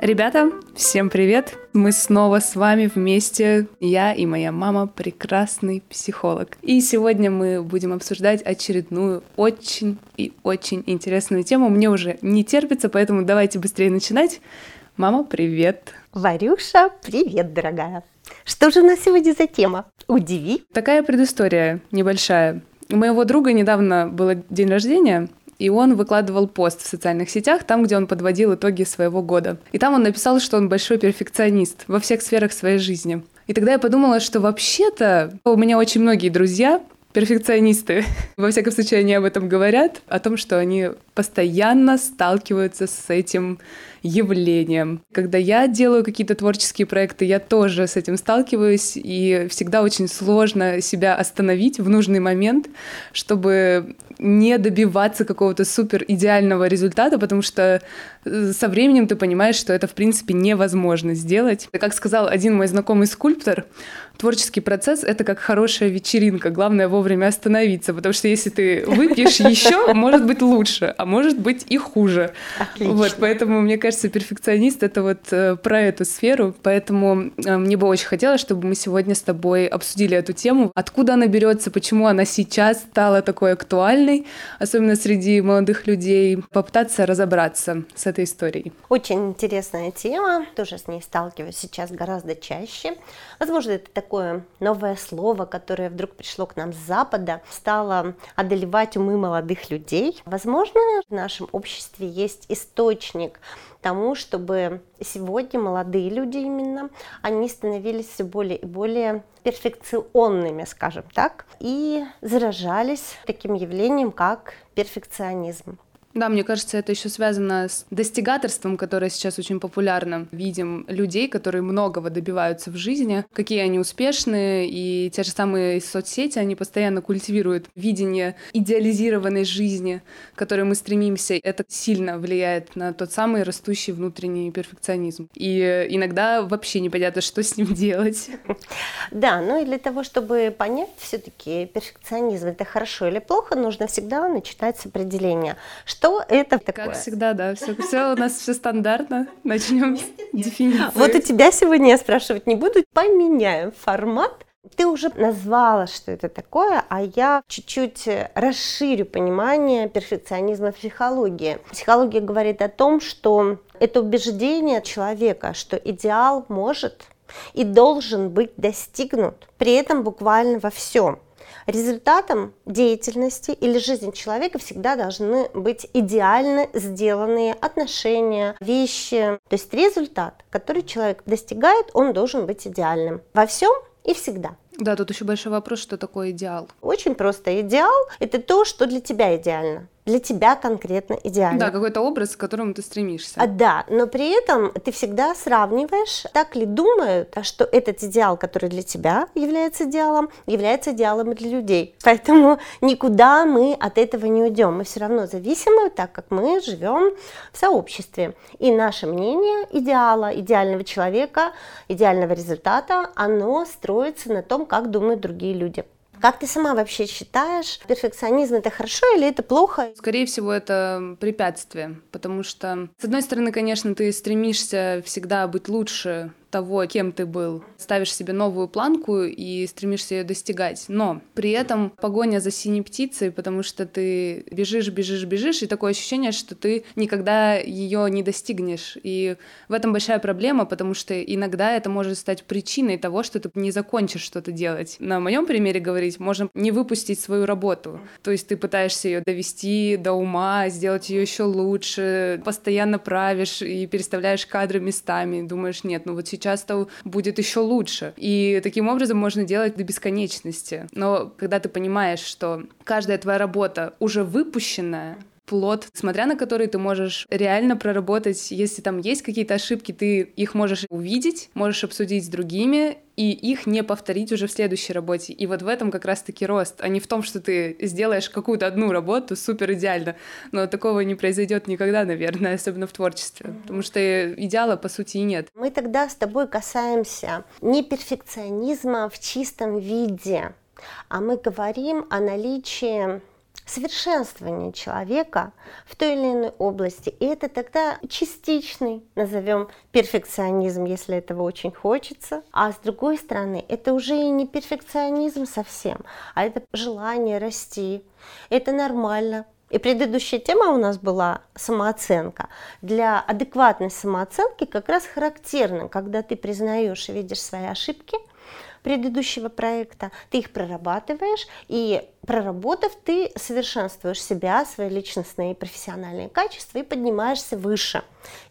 Ребята, всем привет! Мы снова с вами вместе, я и моя мама, прекрасный психолог. И сегодня мы будем обсуждать очередную очень и очень интересную тему. Мне уже не терпится, поэтому давайте быстрее начинать. Мама, привет! Варюша, привет, дорогая! Что же у нас сегодня за тема? Удиви. Такая предыстория небольшая. У моего друга недавно был день рождения, и он выкладывал пост в социальных сетях, там, где он подводил итоги своего года. И там он написал, что он большой перфекционист во всех сферах своей жизни. И тогда я подумала, что вообще-то у меня очень многие друзья, перфекционисты. Во всяком случае, они об этом говорят, о том, что они постоянно сталкиваются с этим явлением. Когда я делаю какие-то творческие проекты, я тоже с этим сталкиваюсь, и всегда очень сложно себя остановить в нужный момент, чтобы не добиваться какого-то супер идеального результата, потому что э, со временем ты понимаешь, что это в принципе невозможно сделать. Как сказал один мой знакомый скульптор, творческий процесс это как хорошая вечеринка, главное вовремя остановиться, потому что если ты выпьешь еще, может быть лучше, а может быть и хуже. Отлично. Вот, поэтому мне кажется, перфекционист это вот э, про эту сферу, поэтому э, мне бы очень хотелось, чтобы мы сегодня с тобой обсудили эту тему, откуда она берется, почему она сейчас стала такой актуальной актуальной, особенно среди молодых людей, попытаться разобраться с этой историей. Очень интересная тема, тоже с ней сталкиваюсь сейчас гораздо чаще. Возможно, это такое новое слово, которое вдруг пришло к нам с Запада, стало одолевать умы молодых людей. Возможно, в нашем обществе есть источник тому, чтобы сегодня молодые люди именно, они становились все более и более перфекционными, скажем так, и заражались таким явлением, как перфекционизм. Да, мне кажется, это еще связано с достигаторством, которое сейчас очень популярно. Видим людей, которые многого добиваются в жизни, какие они успешные, и те же самые соцсети, они постоянно культивируют видение идеализированной жизни, к которой мы стремимся. Это сильно влияет на тот самый растущий внутренний перфекционизм. И иногда вообще непонятно, что с ним делать. Да, ну и для того, чтобы понять все-таки перфекционизм это хорошо или плохо, нужно всегда начитать с определения. Что что это такое? Как всегда, да, все, все у нас все стандартно. Начнем с дефиниции. Вот у тебя сегодня я спрашивать не буду, поменяем формат. Ты уже назвала, что это такое, а я чуть-чуть расширю понимание перфекционизма в психологии. Психология говорит о том, что это убеждение человека, что идеал может и должен быть достигнут, при этом буквально во всем. Результатом деятельности или жизни человека всегда должны быть идеально сделанные отношения, вещи. То есть результат, который человек достигает, он должен быть идеальным во всем и всегда. Да, тут еще большой вопрос, что такое идеал. Очень просто. Идеал – это то, что для тебя идеально для тебя конкретно идеально. Да, какой-то образ, к которому ты стремишься. А, да, но при этом ты всегда сравниваешь, так ли думают, что этот идеал, который для тебя является идеалом, является идеалом для людей. Поэтому никуда мы от этого не уйдем. Мы все равно зависимы, так как мы живем в сообществе. И наше мнение идеала, идеального человека, идеального результата, оно строится на том, как думают другие люди. Как ты сама вообще считаешь, перфекционизм это хорошо или это плохо? Скорее всего, это препятствие, потому что, с одной стороны, конечно, ты стремишься всегда быть лучше того, кем ты был. Ставишь себе новую планку и стремишься ее достигать. Но при этом погоня за синей птицей, потому что ты бежишь, бежишь, бежишь, и такое ощущение, что ты никогда ее не достигнешь. И в этом большая проблема, потому что иногда это может стать причиной того, что ты не закончишь что-то делать. На моем примере говорить, можно не выпустить свою работу. То есть ты пытаешься ее довести до ума, сделать ее еще лучше, постоянно правишь и переставляешь кадры местами, думаешь, нет, ну вот сейчас часто будет еще лучше. И таким образом можно делать до бесконечности. Но когда ты понимаешь, что каждая твоя работа уже выпущенная, плод, смотря на который ты можешь реально проработать. Если там есть какие-то ошибки, ты их можешь увидеть, можешь обсудить с другими, и их не повторить уже в следующей работе. И вот в этом как раз-таки рост, а не в том, что ты сделаешь какую-то одну работу супер идеально. Но такого не произойдет никогда, наверное, особенно в творчестве, потому что идеала по сути и нет. Мы тогда с тобой касаемся не перфекционизма в чистом виде, а мы говорим о наличии совершенствование человека в той или иной области. И это тогда частичный, назовем, перфекционизм, если этого очень хочется. А с другой стороны, это уже и не перфекционизм совсем, а это желание расти. Это нормально, и предыдущая тема у нас была самооценка. Для адекватной самооценки как раз характерно, когда ты признаешь и видишь свои ошибки предыдущего проекта, ты их прорабатываешь и проработав, ты совершенствуешь себя, свои личностные и профессиональные качества и поднимаешься выше.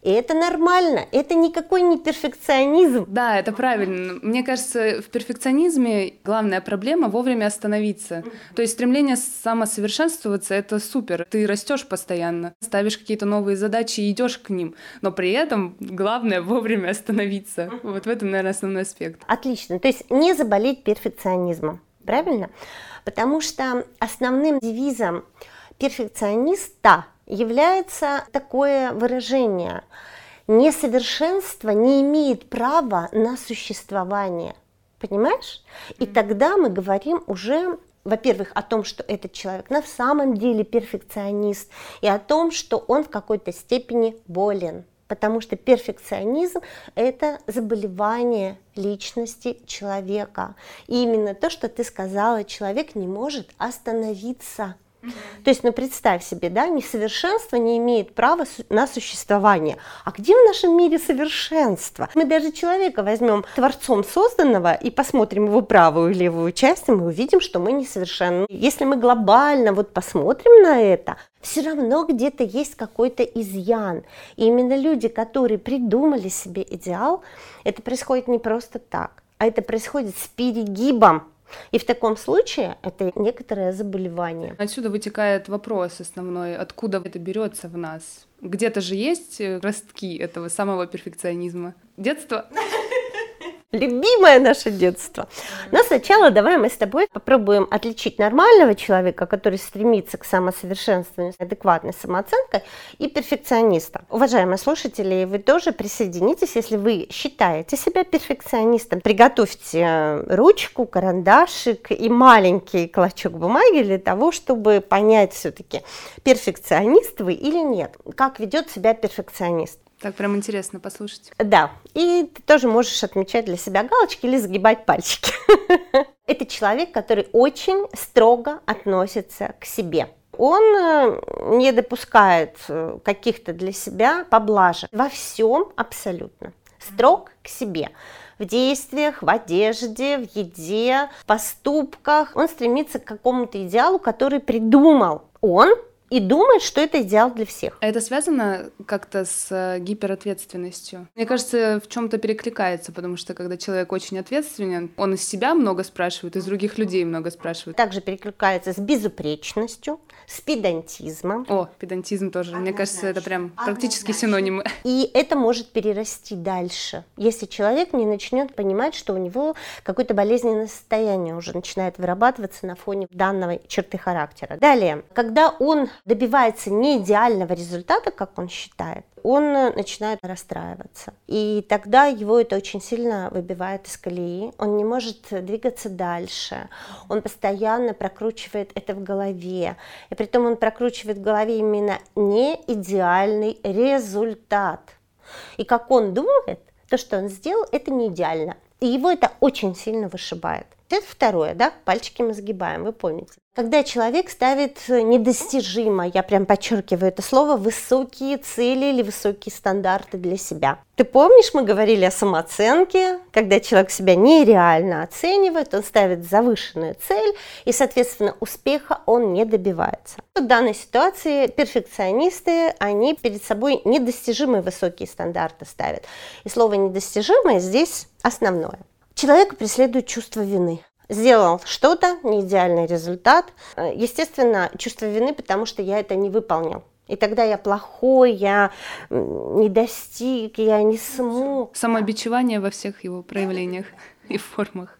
И это нормально, это никакой не перфекционизм. Да, это правильно. Мне кажется, в перфекционизме главная проблема вовремя остановиться. То есть стремление самосовершенствоваться — это супер. Ты растешь постоянно, ставишь какие-то новые задачи и идешь к ним. Но при этом главное вовремя остановиться. Вот в этом, наверное, основной аспект. Отлично. То есть не заболеть перфекционизмом. Правильно? Потому что основным девизом перфекциониста является такое выражение «несовершенство не имеет права на существование». Понимаешь? И тогда мы говорим уже во-первых, о том, что этот человек на самом деле перфекционист, и о том, что он в какой-то степени болен потому что перфекционизм – это заболевание личности человека. И именно то, что ты сказала, человек не может остановиться – то есть, ну представь себе, да, несовершенство не имеет права на существование. А где в нашем мире совершенство? Мы даже человека возьмем творцом созданного и посмотрим его правую и левую часть, и мы увидим, что мы несовершенны. Если мы глобально вот посмотрим на это, все равно где-то есть какой-то изъян. И именно люди, которые придумали себе идеал, это происходит не просто так, а это происходит с перегибом и в таком случае это некоторое заболевание. Отсюда вытекает вопрос основной, откуда это берется в нас? Где-то же есть э, ростки этого самого перфекционизма. Детство? Любимое наше детство. Но сначала давай мы с тобой попробуем отличить нормального человека, который стремится к самосовершенствованию, адекватной самооценкой, и перфекциониста. Уважаемые слушатели, вы тоже присоединитесь, если вы считаете себя перфекционистом. Приготовьте э, ручку, карандашик и маленький клочок бумаги для того, чтобы понять все-таки, перфекционист вы или нет. Как ведет себя перфекционист. Так прям интересно послушать. Да, и ты тоже можешь отмечать для себя галочки или загибать пальчики. Это человек, который очень строго относится к себе. Он э, не допускает э, каких-то для себя поблажек во всем абсолютно. Строг к себе в действиях, в одежде, в еде, в поступках. Он стремится к какому-то идеалу, который придумал он и думает, что это идеал для всех. А это связано как-то с э, гиперответственностью? Мне кажется, в чем-то перекликается, потому что когда человек очень ответственен, он из себя много спрашивает, из других людей много спрашивает. Также перекликается с безупречностью, с педантизмом. О, педантизм тоже. Однозначно. Мне кажется, это прям практически Однозначно. синонимы. И это может перерасти дальше, если человек не начнет понимать, что у него какое-то болезненное состояние уже начинает вырабатываться на фоне данного черты характера. Далее, когда он добивается не идеального результата, как он считает, он начинает расстраиваться. И тогда его это очень сильно выбивает из колеи. Он не может двигаться дальше. Он постоянно прокручивает это в голове. И при том он прокручивает в голове именно не идеальный результат. И как он думает, то, что он сделал, это не идеально. И его это очень сильно вышибает. Это второе, да, пальчики мы сгибаем, вы помните. Когда человек ставит недостижимо, я прям подчеркиваю это слово, высокие цели или высокие стандарты для себя. Ты помнишь, мы говорили о самооценке, когда человек себя нереально оценивает, он ставит завышенную цель, и, соответственно, успеха он не добивается. В данной ситуации перфекционисты, они перед собой недостижимые высокие стандарты ставят. И слово недостижимое здесь основное. Человека преследует чувство вины. Сделал что-то, не идеальный результат. Э, естественно, чувство вины, потому что я это не выполнил. И тогда я плохой, я не достиг, я не смог. Самобичевание во всех его проявлениях и формах.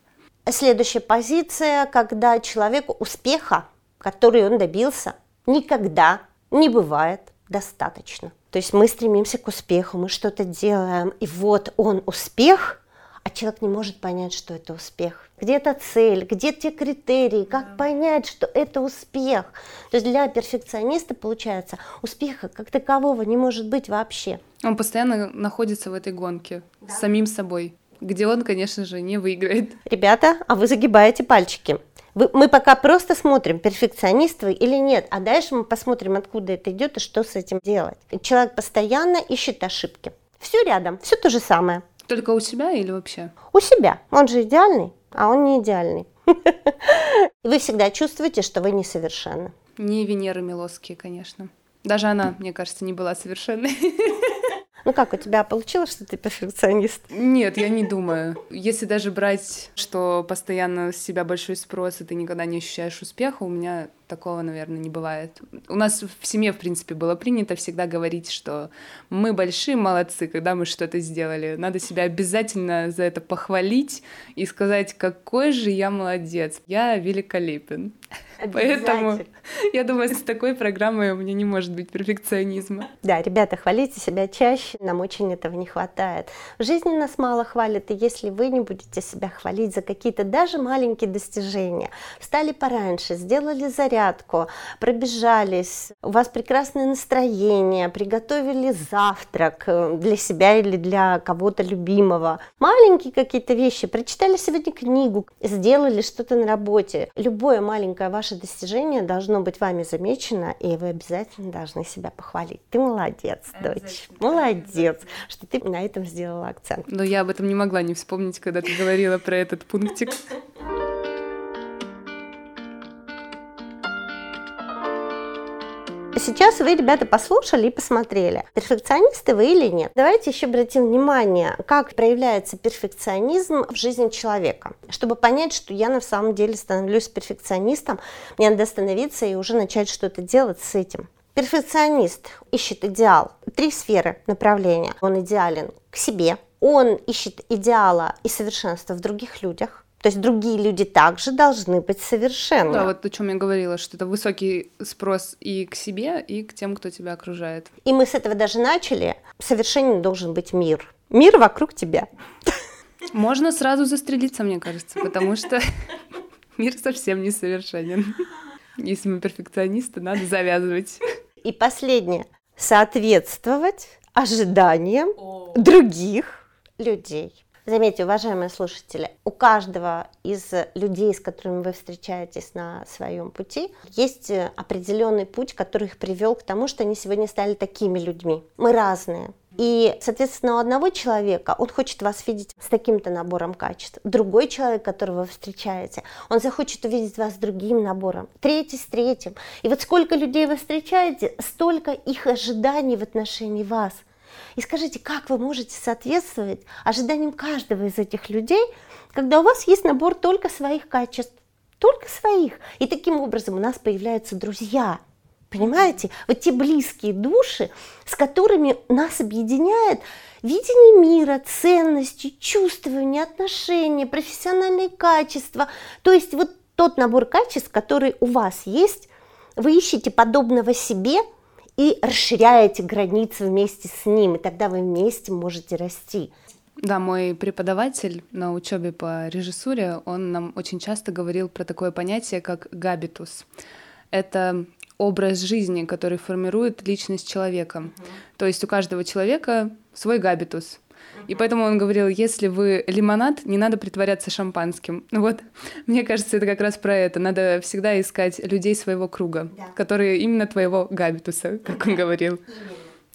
Следующая позиция, когда человеку успеха, который он добился, никогда не бывает достаточно. То есть мы стремимся к успеху, мы что-то делаем, и вот он успех – а человек не может понять, что это успех. Где это цель, где те критерии, как да. понять, что это успех. То есть для перфекциониста, получается, успеха как такового не может быть вообще. Он постоянно находится в этой гонке да. с самим собой, где он, конечно же, не выиграет. Ребята, а вы загибаете пальчики. Вы, мы пока просто смотрим, перфекционист вы или нет, а дальше мы посмотрим, откуда это идет и что с этим делать. Человек постоянно ищет ошибки. Все рядом, все то же самое. Только у себя или вообще? У себя. Он же идеальный, а он не идеальный. Вы всегда чувствуете, что вы несовершенны. Не Венера Милосские, конечно. Даже она, мне кажется, не была совершенной. Ну как, у тебя получилось, что ты перфекционист? Нет, я не думаю. Если даже брать, что постоянно с себя большой спрос, и ты никогда не ощущаешь успеха, у меня такого, наверное, не бывает. У нас в семье, в принципе, было принято всегда говорить, что мы большие молодцы, когда мы что-то сделали. Надо себя обязательно за это похвалить и сказать, какой же я молодец, я великолепен. Поэтому я думаю, с такой программой у меня не может быть перфекционизма. Да, ребята, хвалите себя чаще, нам очень этого не хватает. В жизни нас мало хвалят, и если вы не будете себя хвалить за какие-то даже маленькие достижения, встали пораньше, сделали заряд, зарядку, пробежались, у вас прекрасное настроение, приготовили завтрак э, для себя или для кого-то любимого. Маленькие какие-то вещи, прочитали сегодня книгу, сделали что-то на работе. Любое маленькое ваше достижение должно быть вами замечено, и вы обязательно должны себя похвалить. Ты молодец, дочь, молодец, что ты на этом сделала акцент. Но я об этом не могла не вспомнить, когда ты говорила про этот пунктик. Сейчас вы, ребята, послушали и посмотрели, перфекционисты вы или нет. Давайте еще обратим внимание, как проявляется перфекционизм в жизни человека. Чтобы понять, что я на самом деле становлюсь перфекционистом, мне надо остановиться и уже начать что-то делать с этим. Перфекционист ищет идеал. Три сферы направления. Он идеален к себе, он ищет идеала и совершенства в других людях, то есть другие люди также должны быть совершенны. Да, вот о чем я говорила, что это высокий спрос и к себе, и к тем, кто тебя окружает. И мы с этого даже начали. Совершенен должен быть мир. Мир вокруг тебя. Можно сразу застрелиться, мне кажется, потому что мир совсем не совершенен. Если мы перфекционисты, надо завязывать. И последнее. Соответствовать ожиданиям других людей. Заметьте, уважаемые слушатели, у каждого из людей, с которыми вы встречаетесь на своем пути, есть определенный путь, который их привел к тому, что они сегодня стали такими людьми. Мы разные. И, соответственно, у одного человека он хочет вас видеть с таким-то набором качеств. Другой человек, которого вы встречаете, он захочет увидеть вас с другим набором. Третий с третьим. И вот сколько людей вы встречаете, столько их ожиданий в отношении вас. И скажите, как вы можете соответствовать ожиданиям каждого из этих людей, когда у вас есть набор только своих качеств, только своих. И таким образом у нас появляются друзья. Понимаете? Вот те близкие души, с которыми нас объединяет видение мира, ценности, чувствования, отношения, профессиональные качества. То есть вот тот набор качеств, который у вас есть, вы ищете подобного себе – и расширяете границы вместе с ним, и тогда вы вместе можете расти. Да, мой преподаватель на учебе по режиссуре, он нам очень часто говорил про такое понятие, как габитус. Это образ жизни, который формирует личность человека. Mm-hmm. То есть у каждого человека свой габитус. И поэтому он говорил, если вы лимонад, не надо притворяться шампанским. Ну вот, мне кажется, это как раз про это. Надо всегда искать людей своего круга, да. которые именно твоего габитуса, как он говорил.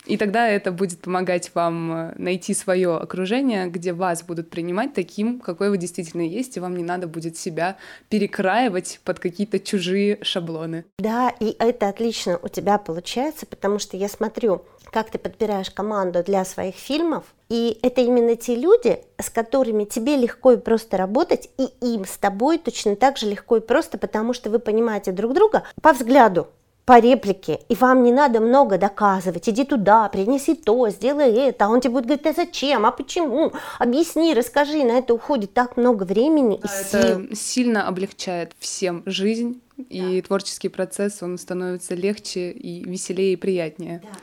И тогда это будет помогать вам э, найти свое окружение, где вас будут принимать таким, какой вы действительно есть, и вам не надо будет себя перекраивать под какие-то чужие шаблоны. Да, и это отлично у тебя получается, потому что я смотрю, как ты подбираешь команду для своих фильмов. И это именно те люди, с которыми тебе легко и просто работать, и им с тобой точно так же легко и просто, потому что вы понимаете друг друга по взгляду, по реплике, и вам не надо много доказывать, иди туда, принеси то, сделай это, а он тебе будет говорить, а зачем, а почему, объясни, расскажи, на это уходит так много времени да, и сил. Это сильно облегчает всем жизнь, да. и творческий процесс, он становится легче и веселее и приятнее. Да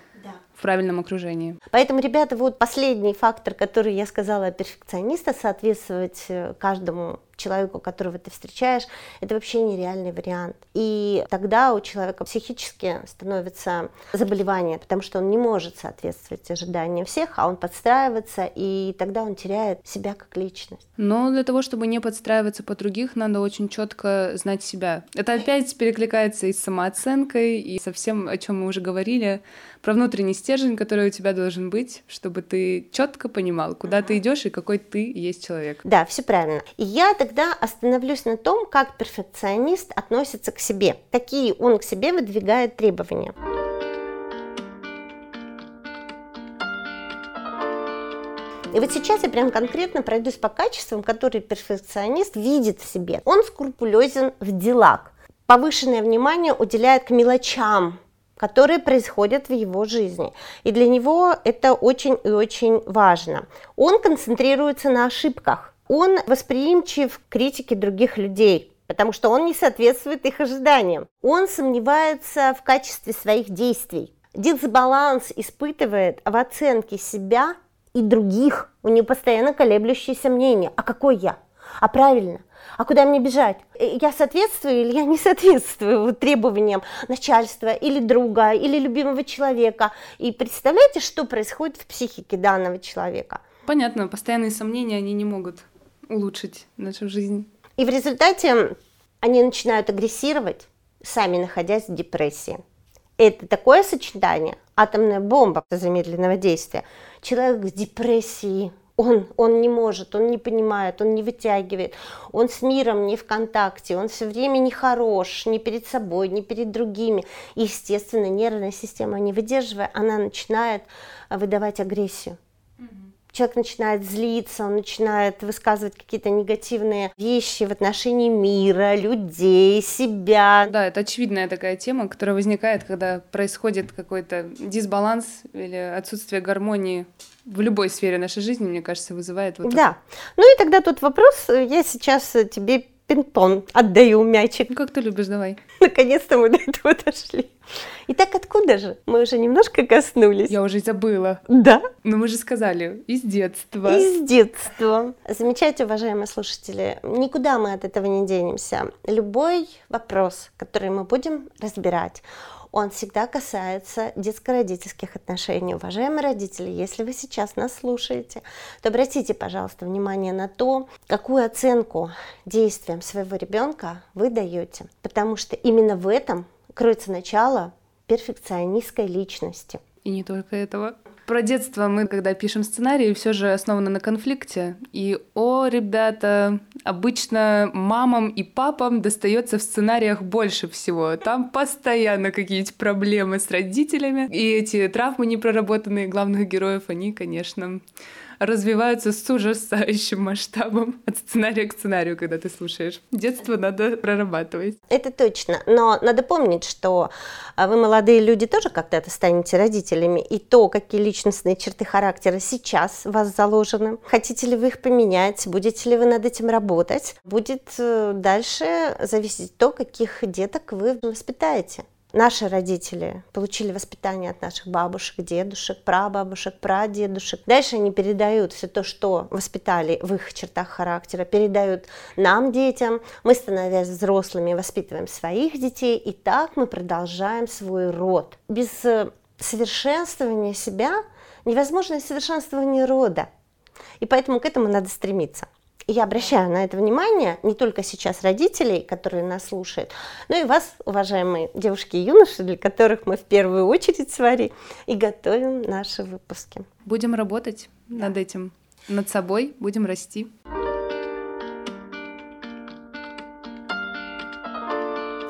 в правильном окружении. Поэтому, ребята, вот последний фактор, который я сказала перфекциониста, соответствовать э, каждому человеку, которого ты встречаешь, это вообще нереальный вариант. И тогда у человека психически становится заболевание, потому что он не может соответствовать ожиданиям всех, а он подстраивается, и тогда он теряет себя как личность. Но для того, чтобы не подстраиваться по других, надо очень четко знать себя. Это опять перекликается и с самооценкой, и со всем, о чем мы уже говорили, про внутренний стержень, который у тебя должен быть, чтобы ты четко понимал, куда ты идешь и какой ты есть человек. Да, все правильно. И я тогда остановлюсь на том, как перфекционист относится к себе, какие он к себе выдвигает требования. И вот сейчас я прям конкретно пройдусь по качествам, которые перфекционист видит в себе. Он скрупулезен в делах, повышенное внимание уделяет к мелочам, которые происходят в его жизни. И для него это очень и очень важно. Он концентрируется на ошибках. Он восприимчив к критике других людей, потому что он не соответствует их ожиданиям. Он сомневается в качестве своих действий. Дисбаланс испытывает в оценке себя и других. У него постоянно колеблющиеся мнения. А какой я? А правильно? А куда мне бежать? Э, я соответствую или я не соответствую требованиям начальства или друга, или любимого человека? И представляете, что происходит в психике данного человека? Понятно, постоянные сомнения, они не могут улучшить нашу жизнь. И в результате они начинают агрессировать, сами находясь в депрессии. Это такое сочетание, атомная бомба замедленного действия. Человек в депрессии, он, он не может, он не понимает, он не вытягивает, он с миром не в контакте, он все время не хорош, ни перед собой, ни перед другими. Естественно, нервная система, не выдерживая, она начинает выдавать агрессию человек начинает злиться, он начинает высказывать какие-то негативные вещи в отношении мира, людей, себя. Да, это очевидная такая тема, которая возникает, когда происходит какой-то дисбаланс или отсутствие гармонии в любой сфере нашей жизни, мне кажется, вызывает вот Да. Ну и тогда тут вопрос, я сейчас тебе пинг-понг отдаю мячик. Ну, как ты любишь, давай. Наконец-то мы до этого дошли. Итак, откуда же? Мы уже немножко коснулись. Я уже забыла. Да? Но мы же сказали, из детства. Из детства. Замечайте, уважаемые слушатели, никуда мы от этого не денемся. Любой вопрос, который мы будем разбирать, он всегда касается детско-родительских отношений. Уважаемые родители, если вы сейчас нас слушаете, то обратите, пожалуйста, внимание на то, какую оценку действиям своего ребенка вы даете. Потому что именно в этом кроется начало перфекционистской личности. И не только этого. Про детство мы, когда пишем сценарий, все же основано на конфликте. И, о, ребята, обычно мамам и папам достается в сценариях больше всего. Там постоянно какие-то проблемы с родителями. И эти травмы непроработанные главных героев, они, конечно, развиваются с ужасающим масштабом от сценария к сценарию, когда ты слушаешь. Детство надо прорабатывать. Это точно. Но надо помнить, что а, вы, молодые люди, тоже когда-то станете родителями. И то, какие личностные черты характера сейчас в вас заложены. Хотите ли вы их поменять? Будете ли вы над этим работать? Будет э, дальше зависеть то, каких деток вы воспитаете. Наши родители получили воспитание от наших бабушек, дедушек, прабабушек, прадедушек. Дальше они передают все то, что воспитали в их чертах характера, передают нам, детям. Мы, становясь взрослыми, воспитываем своих детей, и так мы продолжаем свой род. Без э, совершенствования себя невозможно совершенствование рода. И поэтому к этому надо стремиться. Я обращаю на это внимание не только сейчас родителей, которые нас слушают, но и вас, уважаемые девушки и юноши, для которых мы в первую очередь с Варей и готовим наши выпуски. Будем работать да. над этим, над собой, будем расти.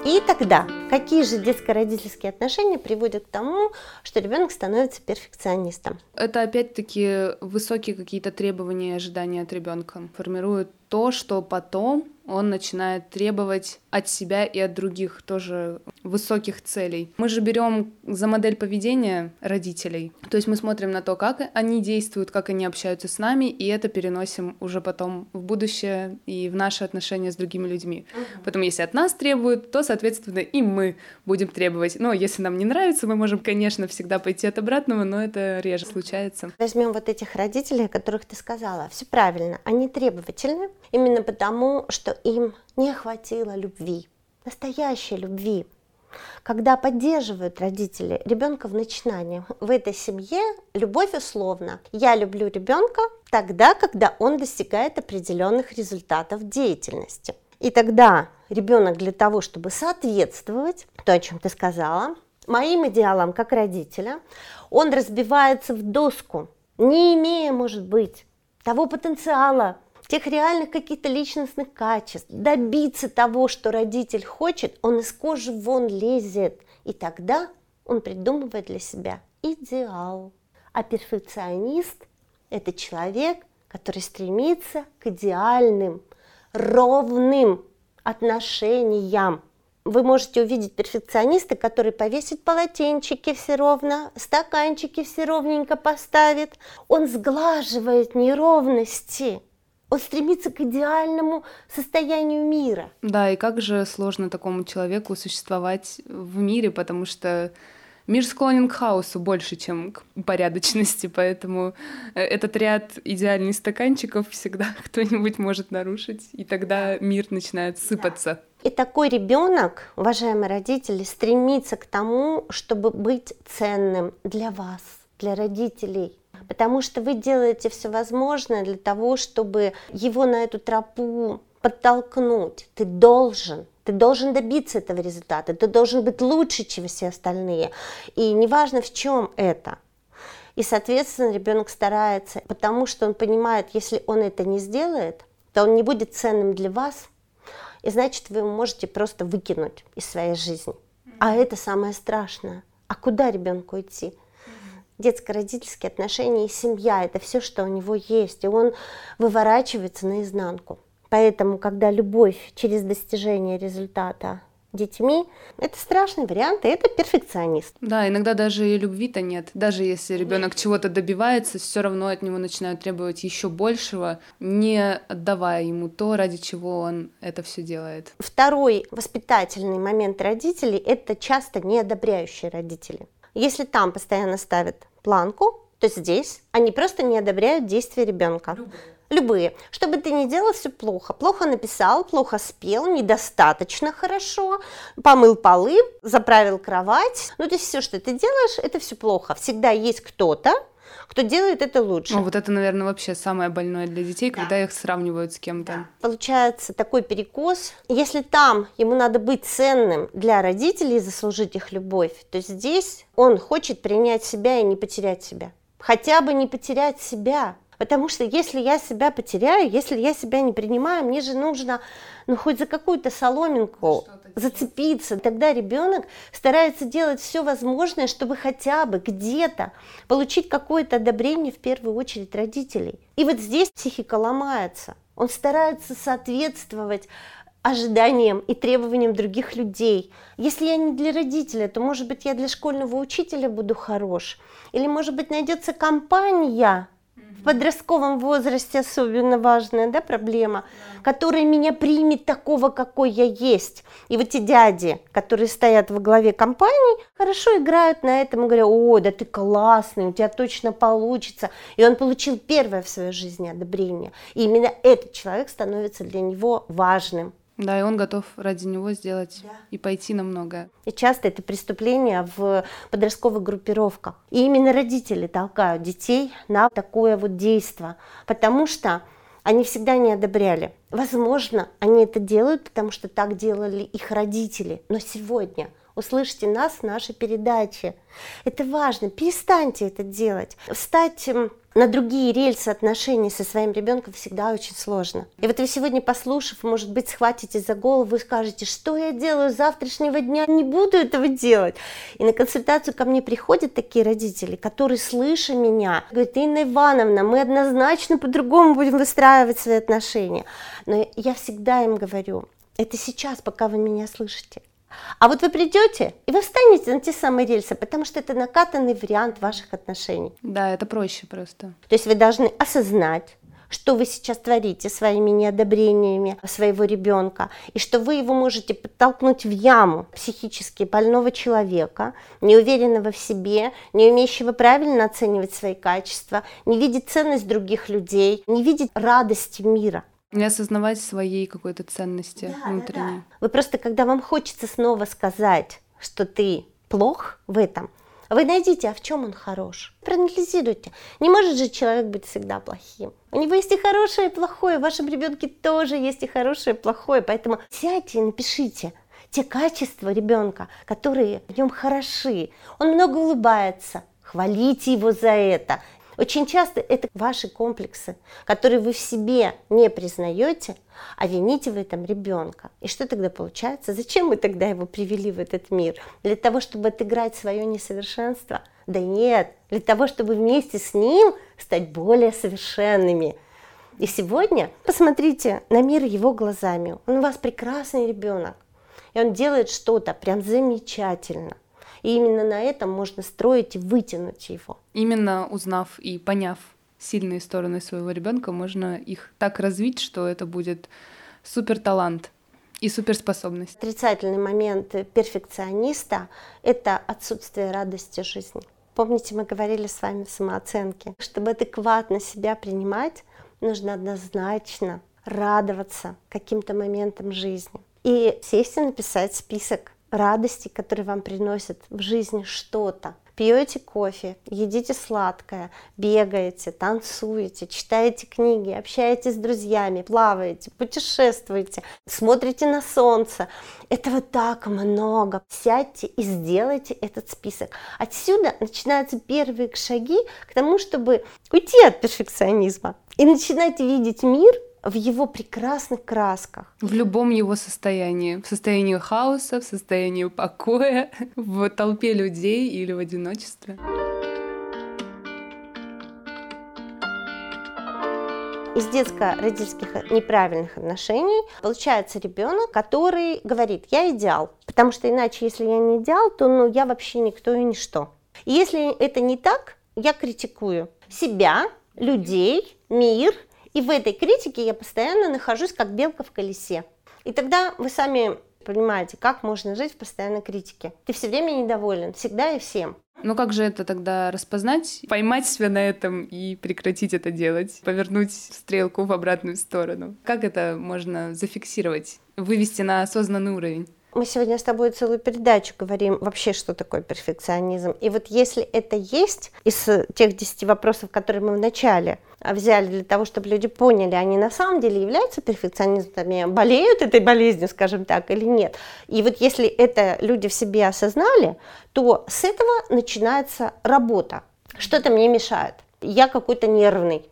И тогда, какие же детско-родительские отношения приводят к тому, что ребенок становится перфекционистом? Это опять-таки высокие какие-то требования и ожидания от ребенка формируют то, что потом он начинает требовать от себя и от других тоже высоких целей. Мы же берем за модель поведения родителей. То есть мы смотрим на то, как они действуют, как они общаются с нами, и это переносим уже потом в будущее и в наши отношения с другими людьми. Uh-huh. Поэтому если от нас требуют, то, соответственно, и мы будем требовать. Но если нам не нравится, мы можем, конечно, всегда пойти от обратного, но это реже случается. Возьмем вот этих родителей, о которых ты сказала. Все правильно. Они требовательны именно потому, что им не хватило любви, настоящей любви. Когда поддерживают родители ребенка в начинании, в этой семье любовь условно. Я люблю ребенка тогда, когда он достигает определенных результатов деятельности. И тогда ребенок для того, чтобы соответствовать, то, о чем ты сказала, моим идеалам как родителя, он разбивается в доску, не имея, может быть, того потенциала, тех реальных каких-то личностных качеств, добиться того, что родитель хочет, он из кожи вон лезет. И тогда он придумывает для себя идеал. А перфекционист – это человек, который стремится к идеальным, ровным отношениям. Вы можете увидеть перфекциониста, который повесит полотенчики все ровно, стаканчики все ровненько поставит. Он сглаживает неровности – он стремится к идеальному состоянию мира. Да, и как же сложно такому человеку существовать в мире, потому что мир склонен к хаосу больше, чем к порядочности, поэтому э, этот ряд идеальных стаканчиков всегда кто-нибудь может нарушить, и тогда мир начинает сыпаться. И такой ребенок, уважаемые родители, стремится к тому, чтобы быть ценным для вас, для родителей, потому что вы делаете все возможное для того, чтобы его на эту тропу подтолкнуть. Ты должен, ты должен добиться этого результата, ты должен быть лучше, чем все остальные. И неважно, в чем это. И, соответственно, ребенок старается, потому что он понимает, если он это не сделает, то он не будет ценным для вас, и значит, вы его можете просто выкинуть из своей жизни. А это самое страшное. А куда ребенку идти? Детско-родительские отношения и семья – это все, что у него есть, и он выворачивается наизнанку. Поэтому, когда любовь через достижение результата детьми, это страшный вариант, и это перфекционист. Да, иногда даже и любви-то нет. Даже если ребенок чего-то добивается, все равно от него начинают требовать еще большего, не отдавая ему то, ради чего он это все делает. Второй воспитательный момент родителей – это часто неодобряющие родители. Если там постоянно ставят планку, то здесь они просто не одобряют действия ребенка. Любые. Любые. Что бы ты ни делал, все плохо. Плохо написал, плохо спел, недостаточно хорошо, помыл полы, заправил кровать. Ну, то есть все, что ты делаешь, это все плохо. Всегда есть кто-то, кто делает это лучше. Ну, вот это, наверное, вообще самое больное для детей, да. когда их сравнивают с кем-то. Да. Получается такой перекос. Если там ему надо быть ценным для родителей и заслужить их любовь, то здесь он хочет принять себя и не потерять себя. Хотя бы не потерять себя. Потому что если я себя потеряю, если я себя не принимаю, мне же нужно ну хоть за какую-то соломинку зацепиться. Тогда ребенок старается делать все возможное, чтобы хотя бы где-то получить какое-то одобрение в первую очередь родителей. И вот здесь психика ломается. Он старается соответствовать ожиданиям и требованиям других людей. Если я не для родителя, то, может быть, я для школьного учителя буду хорош. Или, может быть, найдется компания, в подростковом возрасте особенно важная да, проблема, да. которая меня примет такого, какой я есть. И вот эти дяди, которые стоят во главе компании, хорошо играют на этом и говорят, о, да ты классный, у тебя точно получится. И он получил первое в своей жизни одобрение. И именно этот человек становится для него важным. Да, и он готов ради него сделать да. и пойти на многое. И часто это преступление в подростковых группировках. И именно родители толкают детей на такое вот действие, потому что они всегда не одобряли. Возможно, они это делают, потому что так делали их родители. Но сегодня услышите нас в нашей передаче. Это важно. Перестаньте это делать. Стать на другие рельсы отношений со своим ребенком всегда очень сложно. И вот вы сегодня, послушав, может быть, схватите за голову и скажете, что я делаю с завтрашнего дня, не буду этого делать. И на консультацию ко мне приходят такие родители, которые, слыша меня, говорят, Инна Ивановна, мы однозначно по-другому будем выстраивать свои отношения. Но я всегда им говорю, это сейчас, пока вы меня слышите. А вот вы придете, и вы встанете на те самые рельсы, потому что это накатанный вариант ваших отношений. Да, это проще просто. То есть вы должны осознать, что вы сейчас творите своими неодобрениями своего ребенка, и что вы его можете подтолкнуть в яму психически больного человека, неуверенного в себе, не умеющего правильно оценивать свои качества, не видеть ценность других людей, не видеть радости мира. Не осознавать своей какой-то ценности да, внутренней. Да, да. Вы просто, когда вам хочется снова сказать, что ты плох в этом, вы найдите, а в чем он хорош. Проанализируйте. Не может же человек быть всегда плохим. У него есть и хорошее, и плохое. В вашем ребенке тоже есть и хорошее, и плохое. Поэтому сядьте и напишите те качества ребенка, которые в нем хороши. Он много улыбается. Хвалите его за это. Очень часто это ваши комплексы, которые вы в себе не признаете, а вините в этом ребенка. И что тогда получается? Зачем мы тогда его привели в этот мир? Для того, чтобы отыграть свое несовершенство? Да нет, для того, чтобы вместе с ним стать более совершенными. И сегодня посмотрите на мир его глазами. Он у вас прекрасный ребенок. И он делает что-то прям замечательно. И именно на этом можно строить и вытянуть его. Именно узнав и поняв сильные стороны своего ребенка, можно их так развить, что это будет супер талант и суперспособность. Отрицательный момент перфекциониста – это отсутствие радости жизни. Помните, мы говорили с вами в самооценке. Чтобы адекватно себя принимать, нужно однозначно радоваться каким-то моментам жизни. И сесть и написать список радости, которые вам приносят в жизни что-то. Пьете кофе, едите сладкое, бегаете, танцуете, читаете книги, общаетесь с друзьями, плаваете, путешествуете, смотрите на солнце. Этого так много. Сядьте и сделайте этот список. Отсюда начинаются первые шаги к тому, чтобы уйти от перфекционизма и начинать видеть мир в его прекрасных красках. В любом его состоянии. В состоянии хаоса, в состоянии покоя, в толпе людей или в одиночестве. из детско-родительских неправильных отношений получается ребенок, который говорит, я идеал, потому что иначе, если я не идеал, то ну, я вообще никто и ничто. И если это не так, я критикую себя, людей, мир – и в этой критике я постоянно нахожусь как белка в колесе. И тогда вы сами понимаете, как можно жить в постоянной критике. Ты все время недоволен, всегда и всем. Ну как же это тогда распознать, поймать себя на этом и прекратить это делать, повернуть стрелку в обратную сторону? Как это можно зафиксировать, вывести на осознанный уровень? Мы сегодня с тобой целую передачу говорим вообще, что такое перфекционизм. И вот если это есть из тех 10 вопросов, которые мы вначале взяли для того, чтобы люди поняли, они на самом деле являются перфекционистами, болеют этой болезнью, скажем так, или нет. И вот если это люди в себе осознали, то с этого начинается работа. Что-то мне мешает. Я какой-то нервный,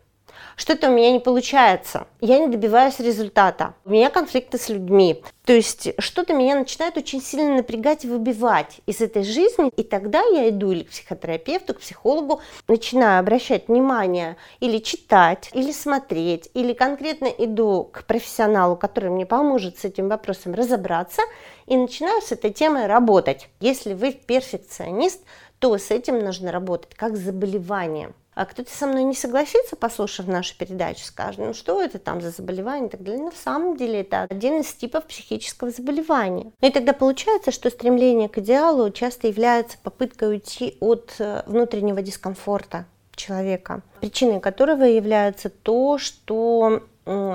что-то у меня не получается, я не добиваюсь результата, у меня конфликты с людьми. То есть что-то меня начинает очень сильно напрягать и выбивать из этой жизни, и тогда я иду или к психотерапевту, к психологу, начинаю обращать внимание или читать, или смотреть, или конкретно иду к профессионалу, который мне поможет с этим вопросом разобраться, и начинаю с этой темой работать. Если вы перфекционист, то с этим нужно работать как с заболеванием. А кто-то со мной не согласится, послушав нашу передачу, скажет, ну что это там за заболевание и так далее. На самом деле это один из типов психического заболевания. Ну и тогда получается, что стремление к идеалу часто является попыткой уйти от э, внутреннего дискомфорта человека, причиной которого является то, что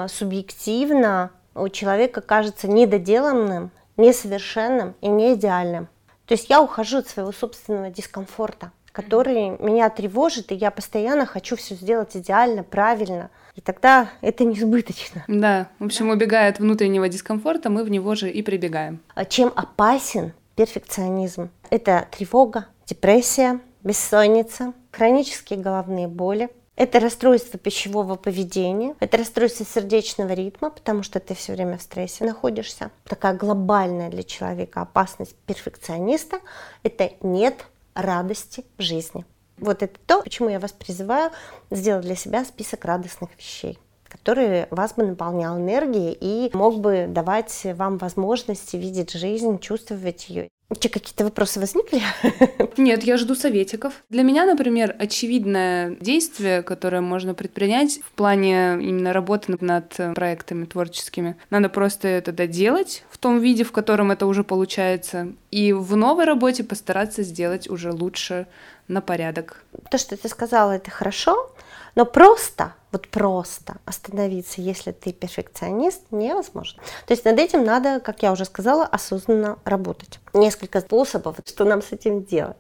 субъективно у человека кажется недоделанным, несовершенным и не идеальным. То есть я ухожу от своего собственного дискомфорта который меня тревожит, и я постоянно хочу все сделать идеально, правильно. И тогда это несбыточно. Да, в общем, убегая от внутреннего дискомфорта, мы в него же и прибегаем. А чем опасен перфекционизм? Это тревога, депрессия, бессонница, хронические головные боли, Это расстройство пищевого поведения, это расстройство сердечного ритма, потому что ты все время в стрессе находишься. Такая глобальная для человека опасность перфекциониста – это нет радости в жизни. Вот это то, почему я вас призываю сделать для себя список радостных вещей который вас бы наполнял энергией и мог бы давать вам возможность видеть жизнь, чувствовать ее. Че, какие-то вопросы возникли? Нет, я жду советиков. Для меня, например, очевидное действие, которое можно предпринять в плане именно работы над проектами творческими. Надо просто это доделать в том виде, в котором это уже получается. И в новой работе постараться сделать уже лучше на порядок. То, что ты сказала, это хорошо, но просто, вот просто остановиться, если ты перфекционист, невозможно. То есть над этим надо, как я уже сказала, осознанно работать. Несколько способов, что нам с этим делать.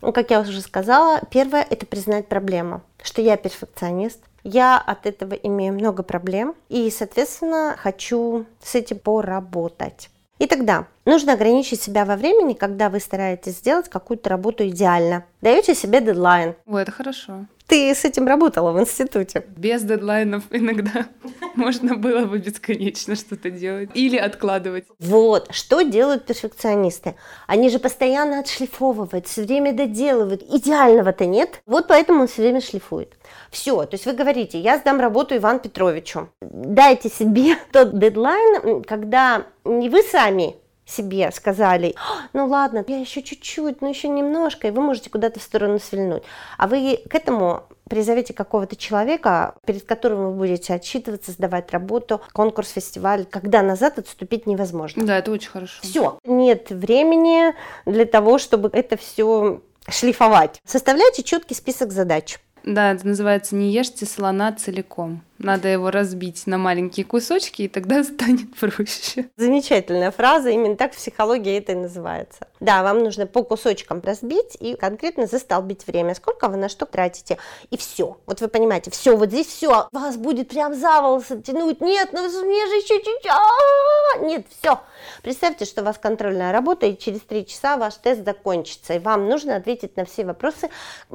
Ну, как я уже сказала, первое – это признать проблему, что я перфекционист, я от этого имею много проблем и, соответственно, хочу с этим поработать. И тогда нужно ограничить себя во времени, когда вы стараетесь сделать какую-то работу идеально. Даете себе дедлайн. О, это хорошо. Ты с этим работала в институте? Без дедлайнов иногда можно было бы бесконечно что-то делать или откладывать. Вот, что делают перфекционисты? Они же постоянно отшлифовывают, все время доделывают. Идеального-то нет. Вот поэтому он все время шлифует. Все, то есть вы говорите, я сдам работу Ивану Петровичу. Дайте себе тот дедлайн, когда не вы сами себе сказали, «А, ну ладно, я еще чуть-чуть, ну еще немножко, и вы можете куда-то в сторону свильнуть. А вы к этому призовите какого-то человека, перед которым вы будете отчитываться, сдавать работу, конкурс, фестиваль, когда назад отступить невозможно. Да, это очень хорошо. Все, нет времени для того, чтобы это все шлифовать. Составляйте четкий список задач. Да, это называется «Не ешьте слона целиком». Надо его разбить на маленькие кусочки, и тогда станет проще. Замечательная фраза, именно так в психологии это и называется. Да, вам нужно по кусочкам разбить и конкретно застолбить время, сколько вы на что тратите. И все. Вот вы понимаете, все, вот здесь все, вас будет прям за волосы тянуть. Нет, ну мне же еще чуть-чуть. А, нет, все. Представьте, что у вас контрольная работа, и через три часа ваш тест закончится, и вам нужно ответить на все вопросы.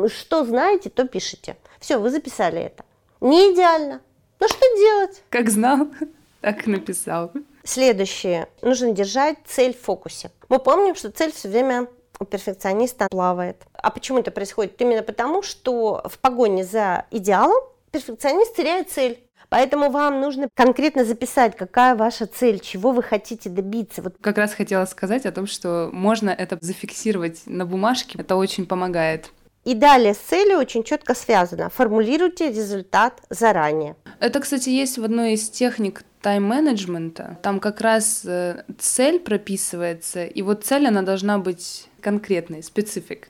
Что знаете, то пишите. Все, вы записали это. Не идеально, ну что делать? Как знал, так и написал. Следующее. Нужно держать цель в фокусе. Мы помним, что цель все время у перфекциониста плавает. А почему это происходит? Именно потому, что в погоне за идеалом перфекционист теряет цель. Поэтому вам нужно конкретно записать, какая ваша цель, чего вы хотите добиться. Вот. Как раз хотела сказать о том, что можно это зафиксировать на бумажке. Это очень помогает. И далее с целью очень четко связано. Формулируйте результат заранее. Это, кстати, есть в одной из техник тайм-менеджмента. Там как раз э, цель прописывается, и вот цель, она должна быть конкретной, специфик.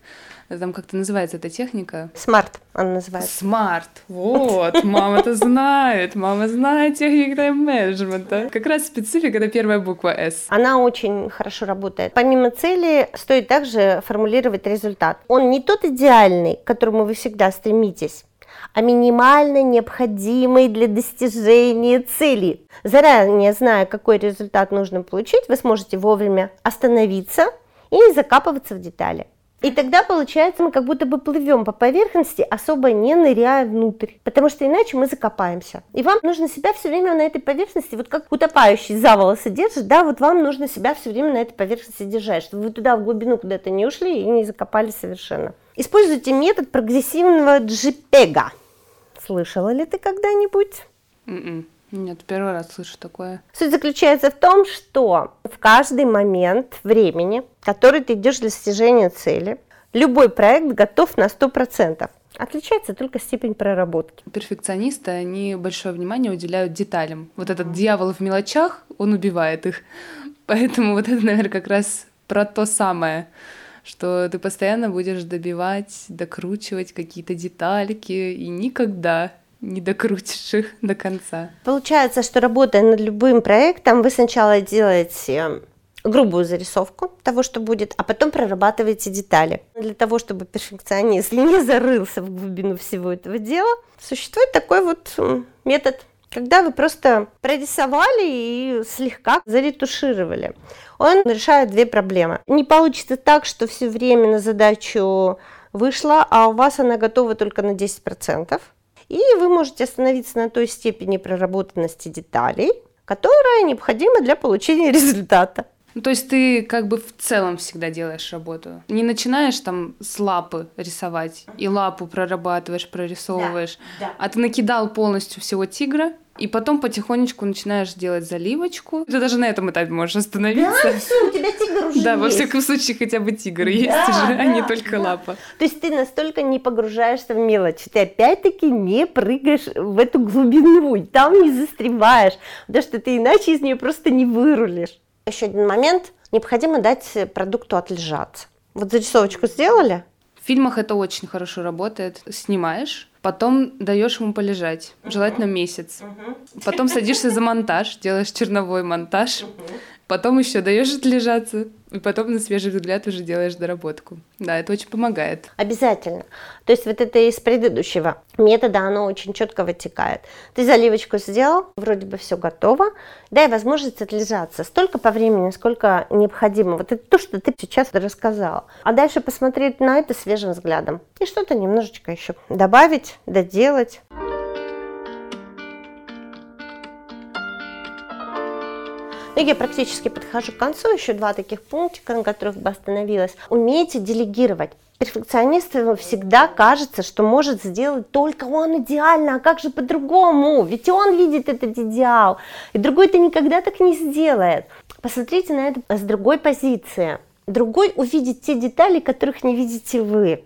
Там как-то называется эта техника? SMART она называется. SMART. Вот, мама-то знает. Мама знает технику тайм-менеджмента. Как раз специфика — это первая буква «S». Она очень хорошо работает. Помимо цели, стоит также формулировать результат. Он не тот идеальный, к которому вы всегда стремитесь, а минимально необходимый для достижения цели. Заранее зная, какой результат нужно получить, вы сможете вовремя остановиться и не закапываться в детали. И тогда, получается, мы как будто бы плывем по поверхности, особо не ныряя внутрь. Потому что иначе мы закопаемся. И вам нужно себя все время на этой поверхности, вот как утопающий за волосы держит, да, вот вам нужно себя все время на этой поверхности держать, чтобы вы туда в глубину куда-то не ушли и не закопались совершенно. Используйте метод прогрессивного JPEG. Слышала ли ты когда-нибудь? Mm-mm. М-м. Нет, первый раз слышу такое. Суть заключается в том, что в каждый момент времени, который ты идешь для достижения цели, любой проект готов на 100%. Отличается только степень проработки. Перфекционисты, они большое внимание уделяют деталям. Вот этот дьявол в мелочах, он убивает их. Поэтому вот это, наверное, как раз про то самое, что ты постоянно будешь добивать, докручивать какие-то детальки, и никогда не докрутишь их до конца. Получается, что работая над любым проектом, вы сначала делаете грубую зарисовку того, что будет, а потом прорабатываете детали. Для того, чтобы перфекционист не зарылся в глубину всего этого дела, существует такой вот метод, когда вы просто прорисовали и слегка заретушировали. Он решает две проблемы. Не получится так, что все время на задачу вышла, а у вас она готова только на 10%. И вы можете остановиться на той степени проработанности деталей, которая необходима для получения результата. Ну, то есть ты как бы в целом всегда делаешь работу. Не начинаешь там с лапы рисовать и лапу прорабатываешь, прорисовываешь, да, да. а ты накидал полностью всего тигра, и потом потихонечку начинаешь делать заливочку. Ты даже на этом этапе можешь остановиться. Да, все, у тебя тигр уже Да, во всяком случае, хотя бы тигр есть уже, а не только лапа. То есть ты настолько не погружаешься в мелочь, ты опять-таки не прыгаешь в эту глубину, там не застреваешь, потому что ты иначе из нее просто не вырулишь. Еще один момент. Необходимо дать продукту отлежаться. Вот зарисовочку сделали? В фильмах это очень хорошо работает. Снимаешь, потом даешь ему полежать, желательно месяц. Потом садишься за монтаж, делаешь черновой монтаж, потом еще даешь отлежаться, и потом на свежий взгляд уже делаешь доработку. Да, это очень помогает. Обязательно. То есть вот это из предыдущего метода, оно очень четко вытекает. Ты заливочку сделал, вроде бы все готово, дай возможность отлежаться столько по времени, сколько необходимо. Вот это то, что ты сейчас рассказала. А дальше посмотреть на это свежим взглядом. И что-то немножечко еще добавить, доделать. Ну, я практически подхожу к концу. Еще два таких пунктика, на которых бы остановилась. Умейте делегировать. Перфекционисту всегда кажется, что может сделать только он идеально, а как же по-другому? Ведь он видит этот идеал, и другой это никогда так не сделает. Посмотрите на это с другой позиции. Другой увидит те детали, которых не видите вы.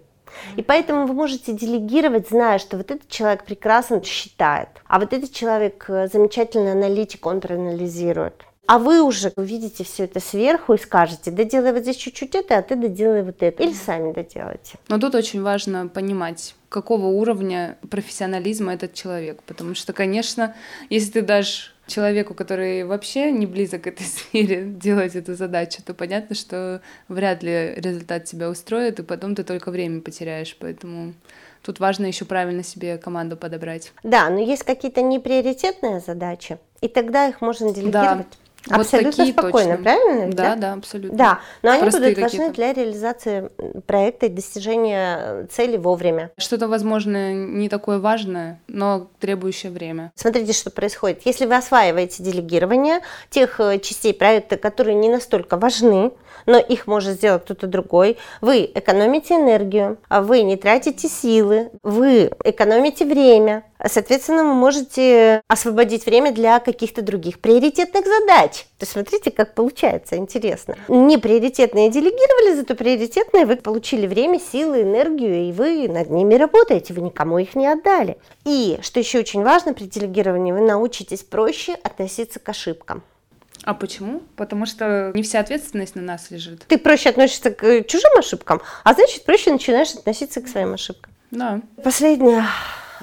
И поэтому вы можете делегировать, зная, что вот этот человек прекрасно считает, а вот этот человек э, замечательный аналитик, он проанализирует. А вы уже увидите все это сверху и скажете, доделай вот здесь чуть-чуть это, а ты доделай вот это. Или сами доделайте. Но тут очень важно понимать, какого уровня профессионализма этот человек. Потому что, конечно, если ты дашь человеку, который вообще не близок к этой сфере, делать эту задачу, то понятно, что вряд ли результат тебя устроит, и потом ты только время потеряешь. Поэтому тут важно еще правильно себе команду подобрать. Да, но есть какие-то неприоритетные задачи, и тогда их можно делегировать. Да. Абсолютно вот спокойно, точно. правильно? Да, да, да, абсолютно. Да, но они Простые будут важны для реализации проекта и достижения э, цели вовремя. Что-то, возможно, не такое важное, но требующее время. Смотрите, что происходит. Если вы осваиваете делегирование тех э, частей проекта, которые не настолько важны, но их может сделать кто-то другой. Вы экономите энергию, а вы не тратите силы, вы экономите время. Соответственно, вы можете освободить время для каких-то других приоритетных задач. То есть смотрите, как получается, интересно. Не приоритетные делегировали, зато приоритетные вы получили время, силы, энергию, и вы над ними работаете, вы никому их не отдали. И, что еще очень важно при делегировании, вы научитесь проще относиться к ошибкам. А почему? Потому что не вся ответственность на нас лежит. Ты проще относишься к чужим ошибкам, а значит проще начинаешь относиться к своим ошибкам. Да. Последнее.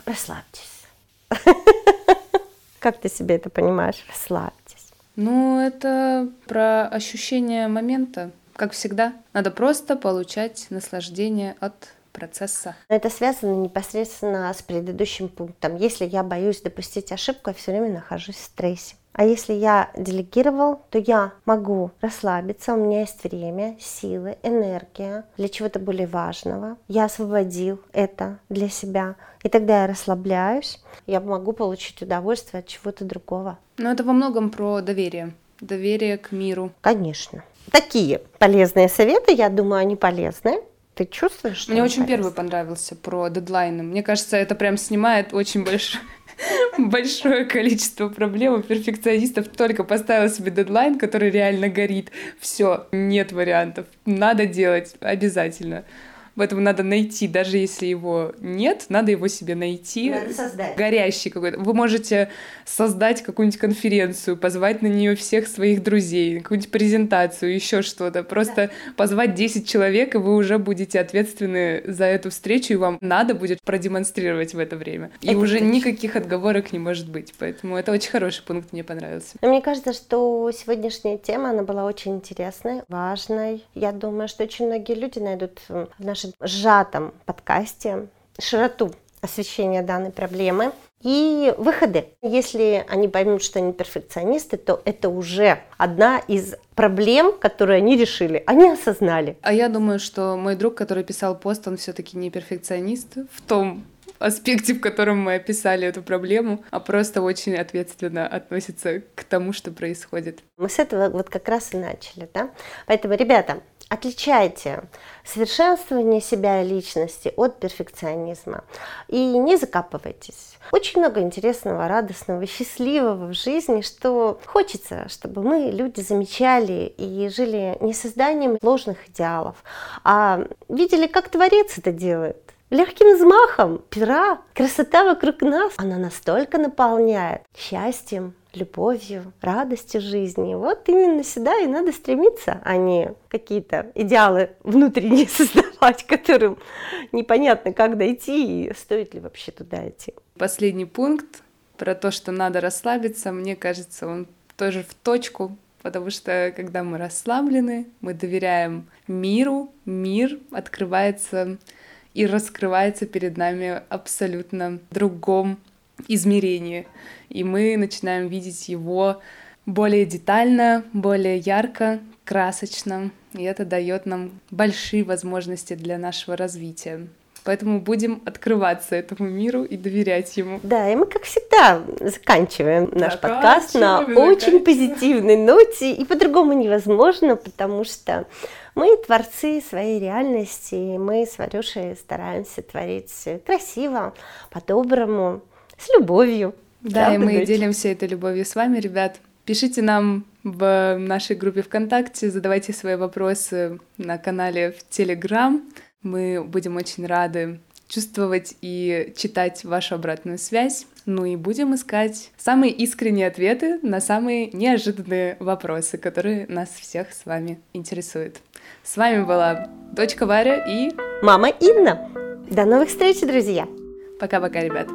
Расслабьтесь. Как ты себе это понимаешь? Расслабьтесь. Ну, это про ощущение момента. Как всегда, надо просто получать наслаждение от процесса. Это связано непосредственно с предыдущим пунктом. Если я боюсь допустить ошибку, я все время нахожусь в стрессе. А если я делегировал, то я могу расслабиться, у меня есть время, силы, энергия для чего-то более важного. Я освободил это для себя, и тогда я расслабляюсь, я могу получить удовольствие от чего-то другого. Но это во многом про доверие, доверие к миру. Конечно. Такие полезные советы, я думаю, они полезны. Ты чувствуешь? Что Мне очень полезны? первый понравился про дедлайны. Мне кажется, это прям снимает очень большой большое количество проблем у перфекционистов. Только поставил себе дедлайн, который реально горит. Все, нет вариантов. Надо делать обязательно. Поэтому надо найти, даже если его нет, надо его себе найти. Надо создать. Горящий какой-то. Вы можете создать какую-нибудь конференцию, позвать на нее всех своих друзей, какую-нибудь презентацию, еще что-то. Просто да. позвать 10 человек, и вы уже будете ответственны за эту встречу, и вам надо будет продемонстрировать в это время. И это уже точно. никаких отговорок не может быть. Поэтому это очень хороший пункт, мне понравился. Но мне кажется, что сегодняшняя тема, она была очень интересной, важной. Я думаю, что очень многие люди найдут в нашей нашем сжатом подкасте широту освещения данной проблемы и выходы. Если они поймут, что они перфекционисты, то это уже одна из проблем, которые они решили, они осознали. А я думаю, что мой друг, который писал пост, он все-таки не перфекционист в том аспекте, в котором мы описали эту проблему, а просто очень ответственно относится к тому, что происходит. Мы с этого вот как раз и начали, да? Поэтому, ребята, отличайте совершенствование себя и личности от перфекционизма. И не закапывайтесь. Очень много интересного, радостного, счастливого в жизни, что хочется, чтобы мы, люди, замечали и жили не созданием ложных идеалов, а видели, как Творец это делает легким взмахом пера, красота вокруг нас, она настолько наполняет счастьем, любовью, радостью жизни. Вот именно сюда и надо стремиться, а не какие-то идеалы внутренние создавать, которым непонятно, как дойти и стоит ли вообще туда идти. Последний пункт про то, что надо расслабиться, мне кажется, он тоже в точку, потому что когда мы расслаблены, мы доверяем миру, мир открывается и раскрывается перед нами абсолютно другом измерении. И мы начинаем видеть его более детально, более ярко, красочно. И это дает нам большие возможности для нашего развития. Поэтому будем открываться этому миру и доверять ему. Да, и мы, как всегда, заканчиваем наш подкаст на очень позитивной ноте. И по-другому невозможно, потому что мы творцы своей реальности, и мы с Варюшей стараемся творить красиво, по-доброму, с любовью. Да, Правда, и мы дочь? делимся этой любовью с вами, ребят. Пишите нам в нашей группе ВКонтакте, задавайте свои вопросы на канале в Телеграм. Мы будем очень рады чувствовать и читать вашу обратную связь. Ну и будем искать самые искренние ответы на самые неожиданные вопросы, которые нас всех с вами интересуют. С вами была дочка Варя и мама Инна. До новых встреч, друзья! Пока-пока, ребят!